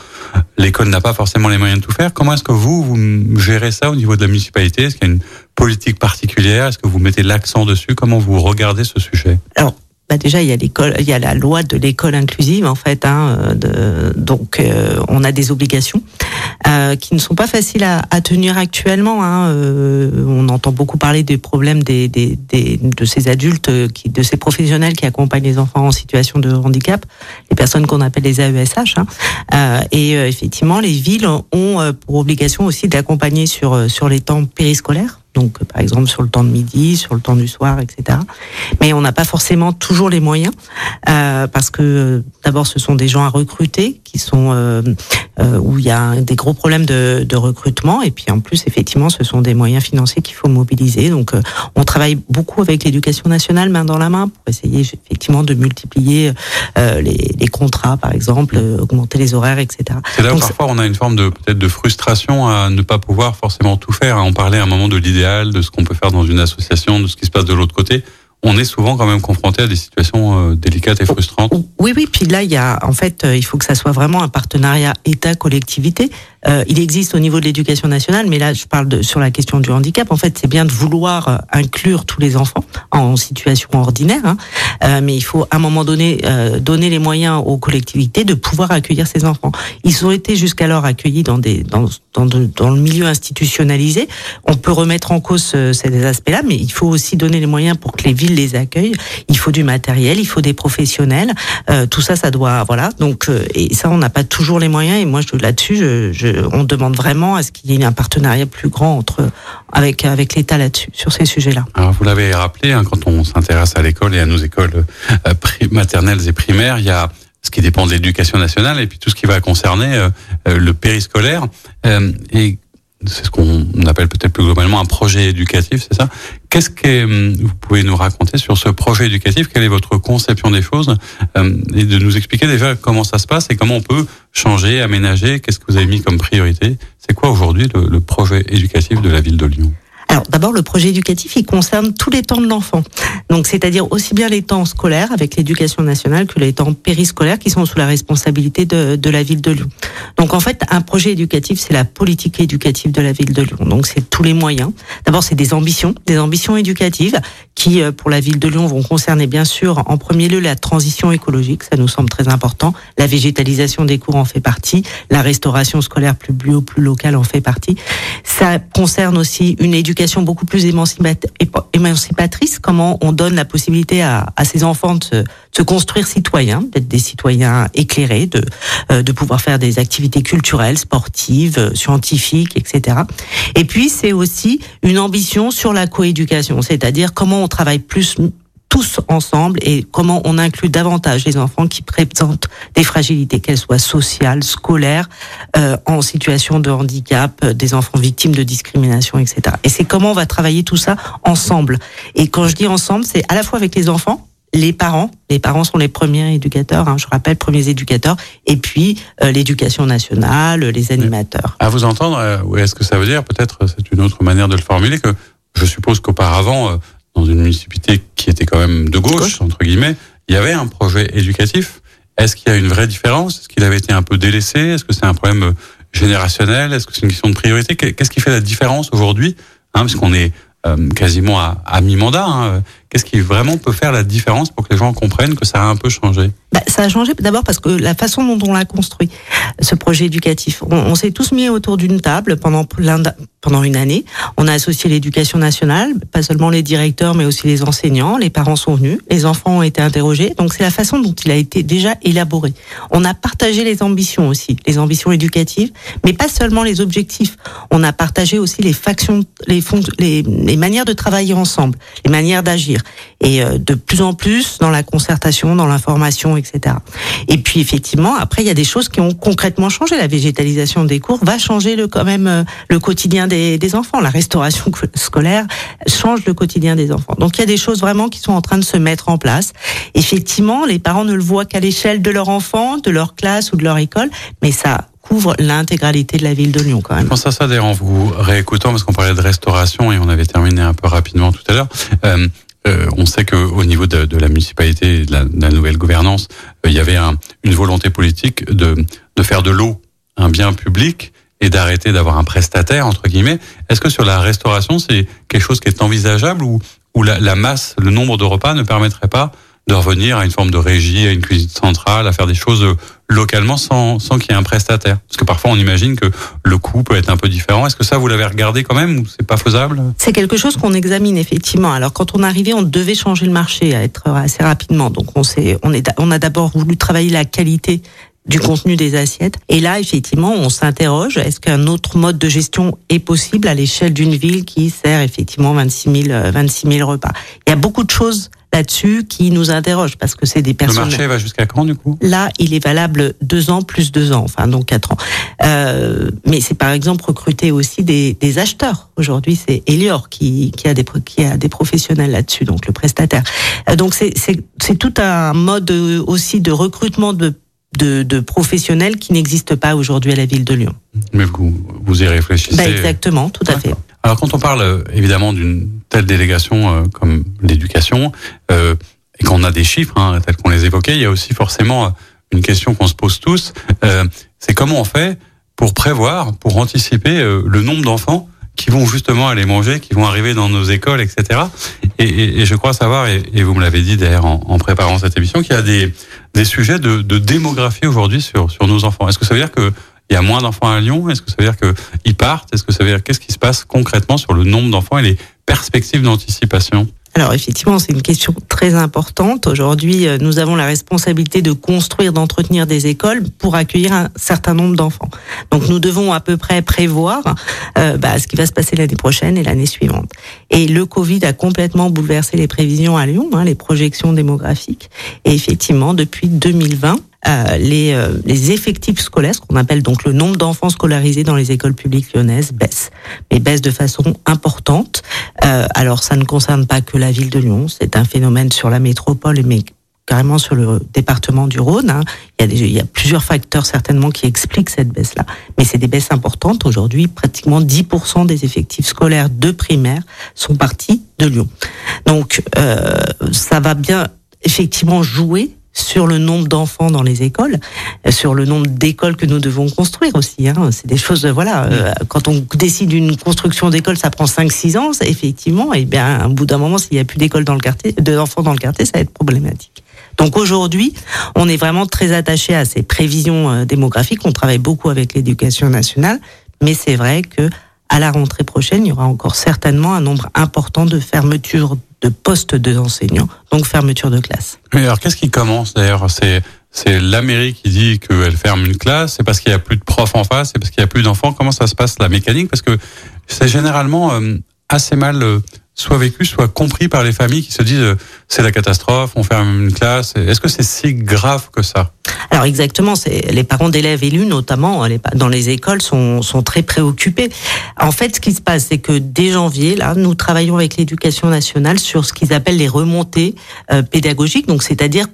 l'école n'a pas forcément les moyens de tout faire. Comment est-ce que vous, vous gérez ça au niveau de la municipalité? Est-ce qu'il y a une politique particulière? Est-ce que vous mettez l'accent dessus? Comment vous regardez ce sujet? Alors, bah déjà il y a l'école, il y a la loi de l'école inclusive en fait. Hein, de, donc euh, on a des obligations euh, qui ne sont pas faciles à, à tenir actuellement. Hein, euh, on entend beaucoup parler des problèmes des, des, des, de ces adultes, qui, de ces professionnels qui accompagnent les enfants en situation de handicap, les personnes qu'on appelle les AESH. Hein, euh, et euh, effectivement, les villes ont pour obligation aussi d'accompagner sur sur les temps périscolaires donc par exemple sur le temps de midi, sur le temps du soir, etc. Mais on n'a pas forcément toujours les moyens euh, parce que d'abord ce sont des gens à recruter qui sont euh, euh, où il y a des gros problèmes de, de, recrutement et puis en plus effectivement ce sont des moyens financiers qu'il faut mobiliser. Donc euh, on travaille beaucoup avec l'éducation nationale main dans la main pour essayer effectivement de multiplier euh, les, les, contrats par exemple, augmenter les horaires, etc. C'est là où parfois on a une forme de peut-être de frustration à ne pas pouvoir forcément tout faire. On parlait à un moment de l'idée de ce qu'on peut faire dans une association, de ce qui se passe de l'autre côté on est souvent quand même confronté à des situations euh, délicates et frustrantes. Oui, oui. Puis là, il y a, en fait, euh, il faut que ça soit vraiment un partenariat État-collectivité. Euh, il existe au niveau de l'éducation nationale, mais là, je parle de, sur la question du handicap. En fait, c'est bien de vouloir euh, inclure tous les enfants en situation ordinaire, hein. euh, mais il faut à un moment donné euh, donner les moyens aux collectivités de pouvoir accueillir ces enfants. Ils ont été jusqu'alors accueillis dans des dans, dans, dans le milieu institutionnalisé. On peut remettre en cause ces aspects-là, mais il faut aussi donner les moyens pour que les villes les accueillent. Il faut du matériel, il faut des professionnels. Euh, tout ça, ça doit voilà. Donc et ça, on n'a pas toujours les moyens. Et moi, là-dessus, je, je, on demande vraiment à ce qu'il y ait un partenariat plus grand entre avec avec l'État là-dessus sur ces sujets-là. Alors vous l'avez rappelé, hein, quand on s'intéresse à l'école et à nos écoles euh, maternelles et primaires, il y a ce qui dépend de l'éducation nationale et puis tout ce qui va concerner euh, euh, le périscolaire. et c'est ce qu'on appelle peut-être plus globalement un projet éducatif, c'est ça? Qu'est-ce que hum, vous pouvez nous raconter sur ce projet éducatif? Quelle est votre conception des choses? Et de nous expliquer déjà comment ça se passe et comment on peut changer, aménager? Qu'est-ce que vous avez mis comme priorité? C'est quoi aujourd'hui le projet éducatif de la ville de Lyon? Alors d'abord, le projet éducatif, il concerne tous les temps de l'enfant. Donc c'est-à-dire aussi bien les temps scolaires avec l'éducation nationale que les temps périscolaires qui sont sous la responsabilité de, de la ville de Lyon. Donc en fait, un projet éducatif, c'est la politique éducative de la ville de Lyon. Donc c'est tous les moyens. D'abord, c'est des ambitions, des ambitions éducatives qui, euh, pour la ville de Lyon, vont concerner bien sûr en premier lieu la transition écologique, ça nous semble très important. La végétalisation des cours en fait partie, la restauration scolaire plus bio, plus locale en fait partie. Ça concerne aussi une éducation beaucoup plus émancipatrice, comment on donne la possibilité à, à ces enfants de se, construire citoyens, d'être des citoyens éclairés, de, euh, de pouvoir faire des activités culturelles, sportives, euh, scientifiques, etc. Et puis c'est aussi une ambition sur la coéducation, c'est-à-dire comment on travaille plus tous ensemble et comment on inclut davantage les enfants qui présentent des fragilités, qu'elles soient sociales, scolaires, euh, en situation de handicap, euh, des enfants victimes de discrimination, etc. Et c'est comment on va travailler tout ça ensemble. Et quand je dis ensemble, c'est à la fois avec les enfants, les parents, les parents sont les premiers éducateurs, hein, je rappelle, premiers éducateurs, et puis euh, l'éducation nationale, les animateurs. À vous entendre, euh, est-ce que ça veut dire, peut-être c'est une autre manière de le formuler, que je suppose qu'auparavant, dans une municipalité qui était quand même de gauche, entre guillemets, il y avait un projet éducatif. Est-ce qu'il y a une vraie différence? Est-ce qu'il avait été un peu délaissé? Est-ce que c'est un problème euh, générationnel? Est-ce que c'est une question de priorité? Qu'est-ce qui fait la différence aujourd'hui? Hein, Parce qu'on est euh, quasiment à, à mi-mandat. Hein. Qu'est-ce qui vraiment peut faire la différence pour que les gens comprennent que ça a un peu changé bah, Ça a changé d'abord parce que la façon dont on l'a construit, ce projet éducatif, on, s'est tous mis autour d'une table pendant pendant une année. On a associé l'éducation nationale, pas seulement les directeurs, mais aussi les enseignants. Les parents sont venus, les enfants ont été interrogés. Donc c'est la façon dont il a été déjà élaboré. On a partagé les ambitions aussi, les ambitions éducatives, mais pas seulement les objectifs. On a partagé aussi les factions, les manières de travailler ensemble, les manières d'agir et euh, de plus en plus dans la concertation, dans l'information, etc. Et puis effectivement, après il y a des choses qui ont concrètement changé. La végétalisation des cours va changer le quand même euh, le quotidien des, des enfants. La restauration scolaire change le quotidien des enfants. Donc il y a des choses vraiment qui sont en train de se mettre en place. Effectivement, les parents ne le voient qu'à l'échelle de leur enfant, de leur classe ou de leur école, mais ça couvre l'intégralité de la ville de Lyon quand même. Quand ça s'adhère en vous réécoutant, parce qu'on parlait de restauration et on avait terminé un peu rapidement tout à l'heure, euh, euh, on sait qu'au niveau de, de, la municipalité, de la, de la nouvelle gouvernance, euh, il y avait un, une volonté politique de, de faire de l'eau un bien public et d'arrêter d'avoir un prestataire entre guillemets. Est-ce que sur la restauration, c'est quelque chose qui est envisageable ou, ou la, la, masse, le nombre de repas ne permettrait pas de revenir à une forme de régie, à une cuisine centrale, à faire des choses localement sans, sans qu'il y ait un prestataire Parce que parfois on imagine que le coût peut être un peu différent. Est-ce que ça vous l'avez regardé quand même ou c'est pas faisable? C'est quelque chose qu'on examine effectivement. Alors quand on arrivait, on devait changer le marché à être assez rapidement. Donc on s'est, on est, on a d'abord voulu travailler la qualité du contenu des assiettes. Et là, effectivement, on s'interroge, est-ce qu'un autre mode de gestion est possible à l'échelle d'une ville qui sert effectivement 26 000, 26 000 repas? Il y a beaucoup de choses là-dessus qui nous interrogent parce que c'est des personnes. Le marché va jusqu'à quand du coup? Là, il est valable deux ans plus deux ans, enfin donc quatre ans. Euh, mais c'est par exemple recruter aussi des, des acheteurs. Aujourd'hui, c'est Elior qui, qui a des qui a des professionnels là-dessus, donc le prestataire. Euh, donc c'est c'est tout un mode aussi de recrutement de de, de, professionnels qui n'existent pas aujourd'hui à la ville de Lyon. Mais vous, vous y réfléchissez bah Exactement, tout à fait. Alors quand on parle euh, évidemment d'une telle délégation euh, comme l'éducation, euh, et qu'on a des chiffres hein, tels qu'on les évoquait, il y a aussi forcément une question qu'on se pose tous, euh, c'est comment on fait pour prévoir, pour anticiper le nombre d'enfants qui vont justement aller manger, qui vont arriver dans nos écoles, etc. Et, et, et je crois savoir, et, et vous me l'avez dit d'ailleurs en, en, préparant cette émission, qu'il y a des, des sujets de, démographie aujourd'hui sur, sur nos enfants. Est-ce que ça veut dire que il y a moins d'enfants à Lyon? Est-ce que ça veut dire qu'ils partent? Est-ce que ça veut dire qu'est-ce qui se passe concrètement sur le nombre d'enfants et les perspectives d'anticipation? Alors effectivement, c'est une question très importante. Aujourd'hui, euh, nous avons la responsabilité de construire, d'entretenir des écoles pour accueillir un certain nombre d'enfants. Donc nous devons à peu près prévoir euh, bah, ce qui va se passer l'année prochaine et l'année suivante. Et le Covid a complètement bouleversé les prévisions à Lyon, hein, les projections démographiques. Et effectivement, depuis 2020, euh, les, euh, les, effectifs scolaires, ce qu'on appelle donc le nombre d'enfants scolarisés dans les écoles publiques lyonnaises, baisse, mais baisse de façon importante. Euh, alors ça ne concerne pas que la ville de Lyon, c'est un phénomène sur la métropole, mais carrément sur le département du Rhône. Hein. Il, y a des, il y a plusieurs facteurs certainement qui expliquent cette baisse-là, mais c'est des baisses importantes. Aujourd'hui, pratiquement 10% des effectifs scolaires de primaire sont partis de Lyon. Donc euh, ça va bien effectivement jouer sur le nombre d'enfants dans les écoles, euh, sur le nombre d'écoles que nous devons construire aussi. Hein. C'est des choses, voilà. Euh, quand on décide une construction d'école, ça prend 5-6 ans, effectivement. Et bien, au bout d'un moment, s'il n'y a plus d'école dans le quartier, d'enfants dans le quartier, ça va être problématique. Donc aujourd'hui, on est vraiment très attaché à ces prévisions euh, démographiques. On travaille beaucoup avec l'éducation nationale, mais c'est vrai que à la rentrée prochaine, il y aura encore certainement un nombre important de fermetures de postes d'enseignants, donc fermeture de classe. Mais alors qu'est-ce qui commence d'ailleurs? C'est c'est la mairie qui dit qu'elle ferme une classe, c'est parce qu'il y a plus de profs en face, c'est parce qu'il y a plus d'enfants. Comment ça se passe la mécanique? Parce que c'est généralement euh, assez mal euh, soit vécu, soit compris par les familles qui se disent euh, c'est la catastrophe, on ferme une classe. Est-ce que c'est si grave que ça? Alors exactement, c'est les parents d'élèves élus notamment dans les écoles sont, sont très préoccupés. En fait, ce qui se passe, c'est que dès janvier, là, nous travaillons avec l'éducation nationale sur ce qu'ils appellent les remontées euh, pédagogiques, donc c'est-à-dire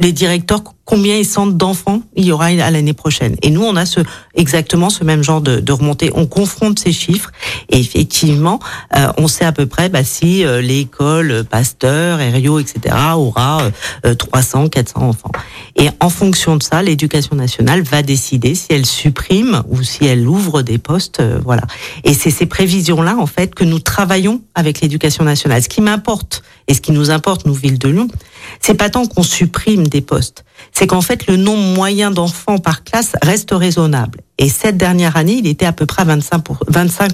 les directeurs combien ils sentent d'enfants il y aura à l'année prochaine. Et nous, on a ce exactement ce même genre de, de remontée. On confronte ces chiffres et effectivement, euh, on sait à peu près bah, si euh, l'école Pasteur, Herriot, etc. aura euh, 300, 400 enfants. Et en fonction de ça, l'éducation nationale va décider si elle supprime ou si elle ouvre des postes. Euh, voilà. Et c'est ces prévisions-là, en fait, que nous travaillons avec l'éducation nationale. Ce qui m'importe et ce qui nous importe, nous, ville de Lyon, c'est pas tant qu'on supprime des postes, c'est qu'en fait, le nombre moyen d'enfants par classe reste raisonnable. Et cette dernière année, il était à peu près 25, pour, 25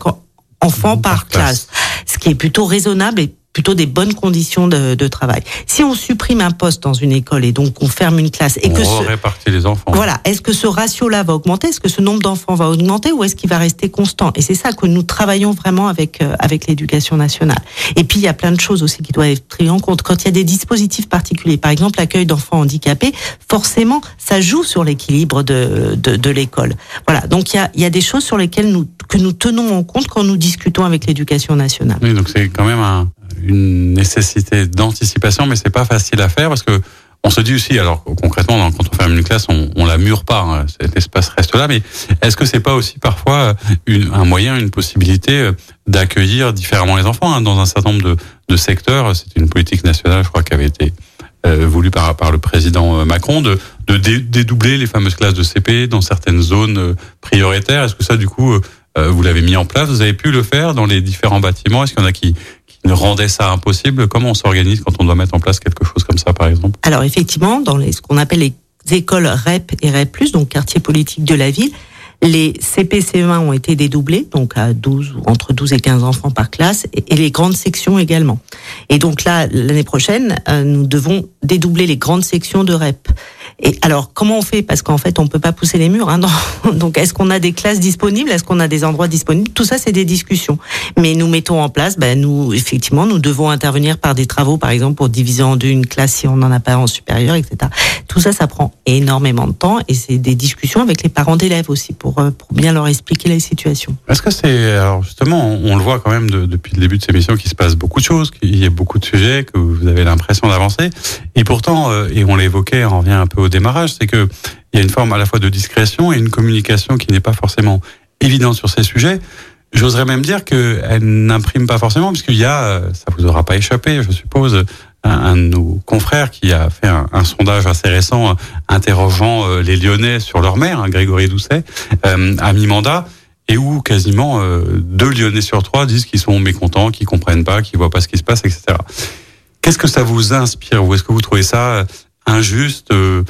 enfants par, classe, ce qui est plutôt raisonnable et plutôt des bonnes conditions de, de, travail. Si on supprime un poste dans une école et donc on ferme une classe et on que ce, les enfants. Voilà, est-ce que ce ratio-là va augmenter? Est-ce que ce nombre d'enfants va augmenter ou est-ce qu'il va rester constant? Et c'est ça que nous travaillons vraiment avec euh, avec l'éducation nationale. Et puis il y a plein de choses aussi qui doivent être prises en compte. Quand il y a des dispositifs particuliers, par exemple l'accueil d'enfants handicapés, forcément ça joue sur l'équilibre de, de, de l'école. Voilà, donc il y a il y a des choses sur lesquelles nous que nous tenons en compte quand nous discutons avec l'éducation nationale. Oui, donc c'est quand même un une nécessité d'anticipation, mais c'est pas facile à faire parce que on se dit aussi, alors concrètement, quand on ferme une classe, on, on la mure pas, hein, cet espace reste là, mais est-ce que c'est pas aussi parfois une, un moyen, une possibilité d'accueillir différemment les enfants hein, dans un certain nombre de, de secteurs? C'est une politique nationale, je crois, qui avait été euh, voulue par, par le président Macron, de, de dédoubler les fameuses classes de CP dans certaines zones prioritaires. Est-ce que ça, du coup, euh, vous l'avez mis en place? Vous avez pu le faire dans les différents bâtiments? Est-ce qu'il y en a qui, rendait ça impossible? Comment on s'organise quand on doit mettre en place quelque chose comme ça, par exemple? Alors effectivement, dans les, ce qu'on appelle les écoles REP et REP+, donc quartier politique de la ville, les CPCE1 ont été dédoublés, donc à 12 ou entre 12 et 15 enfants par classe, et, les grandes sections également. Et donc là, l'année prochaine, euh, nous devons dédoubler les grandes sections de REP. Et alors, comment on fait? Parce qu'en fait, on peut pas pousser les murs. Hein. Donc, est-ce qu'on a des classes disponibles? Est-ce qu'on a des endroits disponibles? Tout ça, c'est des discussions. Mais nous mettons en place, ben, nous, effectivement, nous devons intervenir par des travaux, par exemple, pour diviser en deux une classe si on n'en a pas en supérieur, etc. Tout ça, ça prend énormément de temps et c'est des discussions avec les parents d'élèves aussi pour, euh, pour bien leur expliquer la situation. Est-ce que c'est, alors justement, on, le voit quand même depuis le début de ces missions qu'il se passe beaucoup de choses, qu'il y a beaucoup de sujets, que vous avez l'impression d'avancer. Et pourtant, euh, et on l'évoquait, on revient un peu au démarrage, c'est que il y a une forme à la fois de discrétion et une communication qui n'est pas forcément évidente sur ces sujets. J'oserais même dire qu'elle n'imprime pas forcément, puisqu'il y a, ça vous aura pas échappé, je suppose, un, de nos confrères qui a fait un, sondage assez récent interrogeant les Lyonnais sur leur maire, hein, Grégory Doucet, à mi-mandat et où quasiment deux Lyonnais sur trois disent qu'ils sont mécontents, qu'ils comprennent pas, qu'ils voient pas ce qui se passe, etc. Qu'est-ce que ça vous inspire Ou est-ce que vous trouvez ça injuste, euh,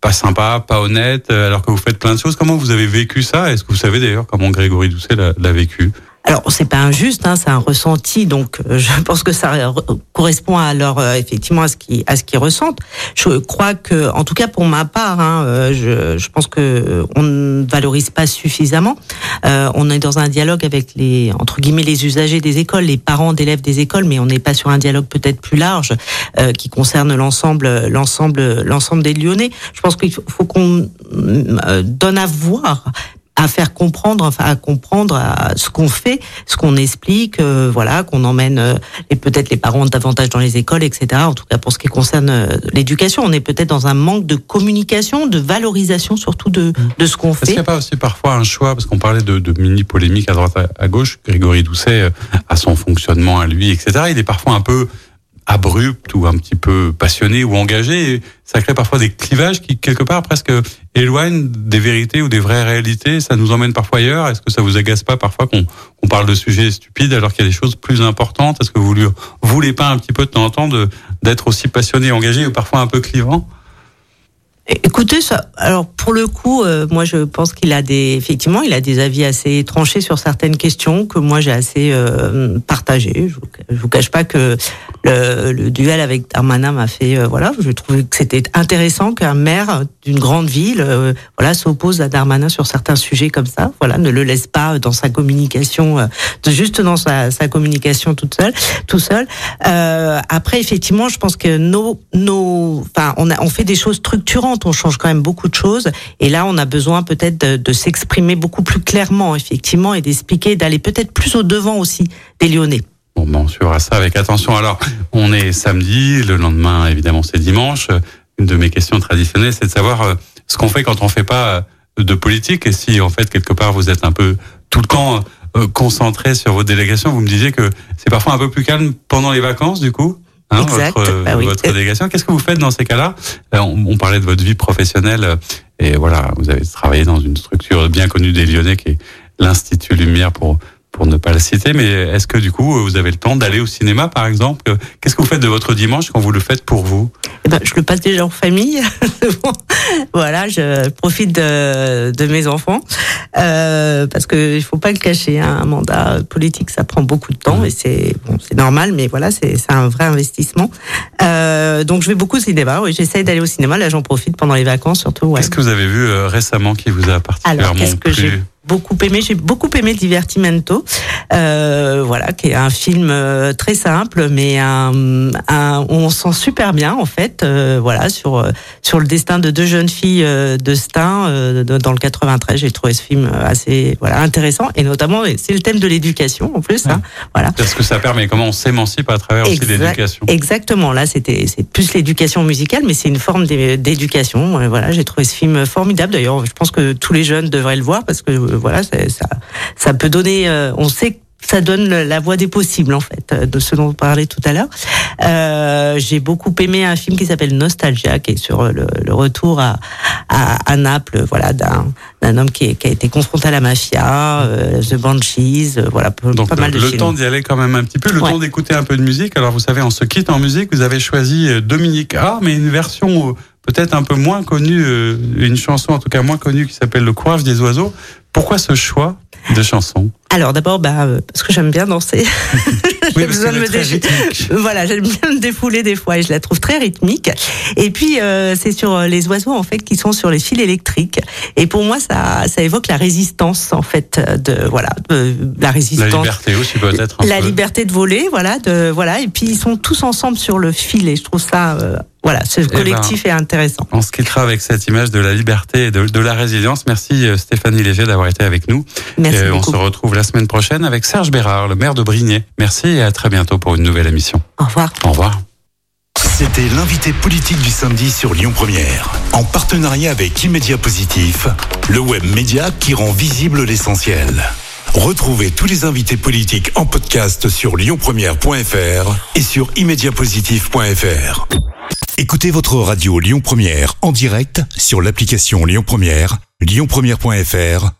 pas sympa, pas honnête, alors que vous faites plein de choses? Comment vous avez vécu ça? Est-ce que vous savez d'ailleurs comment Grégory Doucet l'a vécu? Alors c'est pas injuste, hein, c'est un ressenti, donc euh, je pense que ça correspond à leur euh, effectivement à ce qui à ce qu'ils ressentent. Je crois que, en tout cas pour ma part, hein, euh, je, je, pense que on ne valorise pas suffisamment. on est dans un dialogue avec les entre guillemets les usagers des écoles, les parents d'élèves des écoles, mais on n'est pas sur un dialogue peut-être plus large qui concerne l'ensemble l'ensemble l'ensemble des Lyonnais. Je pense qu'il faut, faut qu'on donne à voir à faire comprendre, enfin à comprendre à ce qu'on fait, ce qu'on explique, euh, voilà, qu'on emmène euh, et peut-être les parents davantage dans les écoles, etc. En tout cas pour ce qui concerne euh, l'éducation, on est peut-être dans un manque de communication, de valorisation surtout de, de ce qu'on fait. Est-ce qu'il n'y a pas aussi parfois un choix, parce qu'on parlait de, de mini polémiques à droite à, gauche, Grégory Doucet a son fonctionnement à lui, etc. Il est parfois un peu abrupt ou un petit peu passionné ou engagé. Ça crée parfois des clivages qui, quelque part, presque éloignent des vérités ou des vraies réalités. Ça nous emmène parfois ailleurs. Est-ce que ça vous agace pas parfois qu'on parle de sujets stupides alors qu'il y a des choses plus importantes? Est-ce que vous voulez pas un petit peu de temps en temps d'être aussi passionné, engagé ou parfois un peu clivant? Écoutez, ça, alors pour le coup, euh, moi je pense qu'il a des, effectivement, il a des avis assez tranchés sur certaines questions que moi j'ai assez euh, partagées. Je, vous, vous cache pas que le, le duel avec Darmanin m'a fait, euh, voilà, je trouvais que c'était intéressant qu'un maire d'une grande ville, euh, voilà, s'oppose à Darmanin sur certains sujets comme ça. Voilà, ne le laisse pas dans sa communication, juste dans sa, sa, communication toute seule, tout seul. après, effectivement, je pense que nos, nos, enfin, on a, on fait des choses structurantes on change quand même beaucoup de choses. Et là, on a besoin peut-être de, s'exprimer beaucoup plus clairement, effectivement, et d'expliquer, d'aller peut-être plus au devant aussi des Lyonnais. Bon, ben, on suivra ça avec attention. Alors, on est samedi, le lendemain, évidemment, c'est dimanche. Une de mes questions traditionnelles, c'est de savoir euh, ce qu'on fait quand on fait pas euh, de politique et si, en fait, quelque part, vous êtes un peu tout le temps euh, concentré sur vos délégations. Vous me disiez que c'est parfois un peu plus calme pendant les vacances, du coup? Hein, exact. Votre, bah votre délégation. Qu'est-ce que vous faites dans ces cas-là euh, on, on, parlait de votre vie professionnelle euh, et voilà, vous avez travaillé dans une structure bien connue des Lyonnais qui est l'Institut Lumière pour pour ne pas le citer, mais est-ce que du coup vous avez le temps d'aller au cinéma par exemple? Qu'est-ce que vous faites de votre dimanche quand vous le faites pour vous? Eh ben, Je le passe déjà en famille. voilà, je profite de, de mes enfants euh, parce que il faut pas le cacher. Hein, un mandat politique, ça prend beaucoup de temps et c'est bon, normal, mais voilà, c'est un vrai investissement. Euh, donc je vais beaucoup au cinéma. Oui, j'essaye d'aller au cinéma. Là, j'en profite pendant les vacances surtout. Ouais. Qu'est-ce que vous avez vu euh, récemment qui vous a particulièrement Alors, que beaucoup aimé. J'ai beaucoup aimé Divertimento, euh, voilà, qui est un film euh, très simple, mais un, un on sent super bien en fait, euh, voilà, sur euh, sur le destin de deux jeunes filles de Stein dans le 93. J'ai trouvé ce film assez voilà intéressant et notamment c'est le thème de l'éducation en plus, hein, voilà. Parce que ça permet comment on s'émancipe à travers aussi l'éducation. Exactement. Là, c'était c'est plus l'éducation musicale, mais c'est une forme d'éducation. Voilà, j'ai trouvé ce film formidable. D'ailleurs, je pense que tous les jeunes devraient le voir parce que voilà, ça, ça peut donner. Euh, on sait ça donne la voie des possibles en fait, de ce dont on parlait tout à l'heure. Euh, j'ai beaucoup aimé un film qui s'appelle Nostalgia, qui est sur le, retour à, à, Naples, voilà, d'un d'un homme qui, qui, a été confronté à la mafia, euh, The Banshees, voilà, Donc pas mal de le temps d'y aller quand même un petit peu, le temps d'écouter un peu de musique. Alors vous savez, on se quitte en musique. Vous avez choisi Dominique A, mais une version peut-être un peu moins connue, une chanson en tout cas moins connue qui s'appelle Le courage des oiseaux. Pourquoi ce choix de chansons Alors d'abord, bah, euh, parce que j'aime bien danser. oui, parce besoin de me Voilà, j'aime bien me défouler des fois et je la trouve très rythmique. Et puis euh, c'est sur euh, les oiseaux en fait qui sont sur les fils électriques. Et pour moi, ça, ça évoque la résistance en fait de voilà, de, la résistance. La liberté aussi peut-être. La liberté de voler, voilà, de voilà. Et puis ils sont tous ensemble sur le fil et je trouve ça voilà, ce eh ben, collectif est intéressant. On se quittera avec cette image de la liberté et de, de la résilience. Merci Stéphanie Léger d'avoir été avec nous. Merci et on se retrouve la semaine prochaine avec Serge Bérard, le maire de Brignais. Merci et à très bientôt pour une nouvelle émission. Au revoir. Au revoir. C'était l'invité politique du samedi sur Lyon Première, en partenariat avec Immédia Positif, le web média qui rend visible l'essentiel. Retrouvez tous les invités politiques en podcast sur lyonpremière.fr et sur immédiapositif.fr. Écoutez votre radio Lyon Première en direct sur l'application Lyon Première, lyonpremière.fr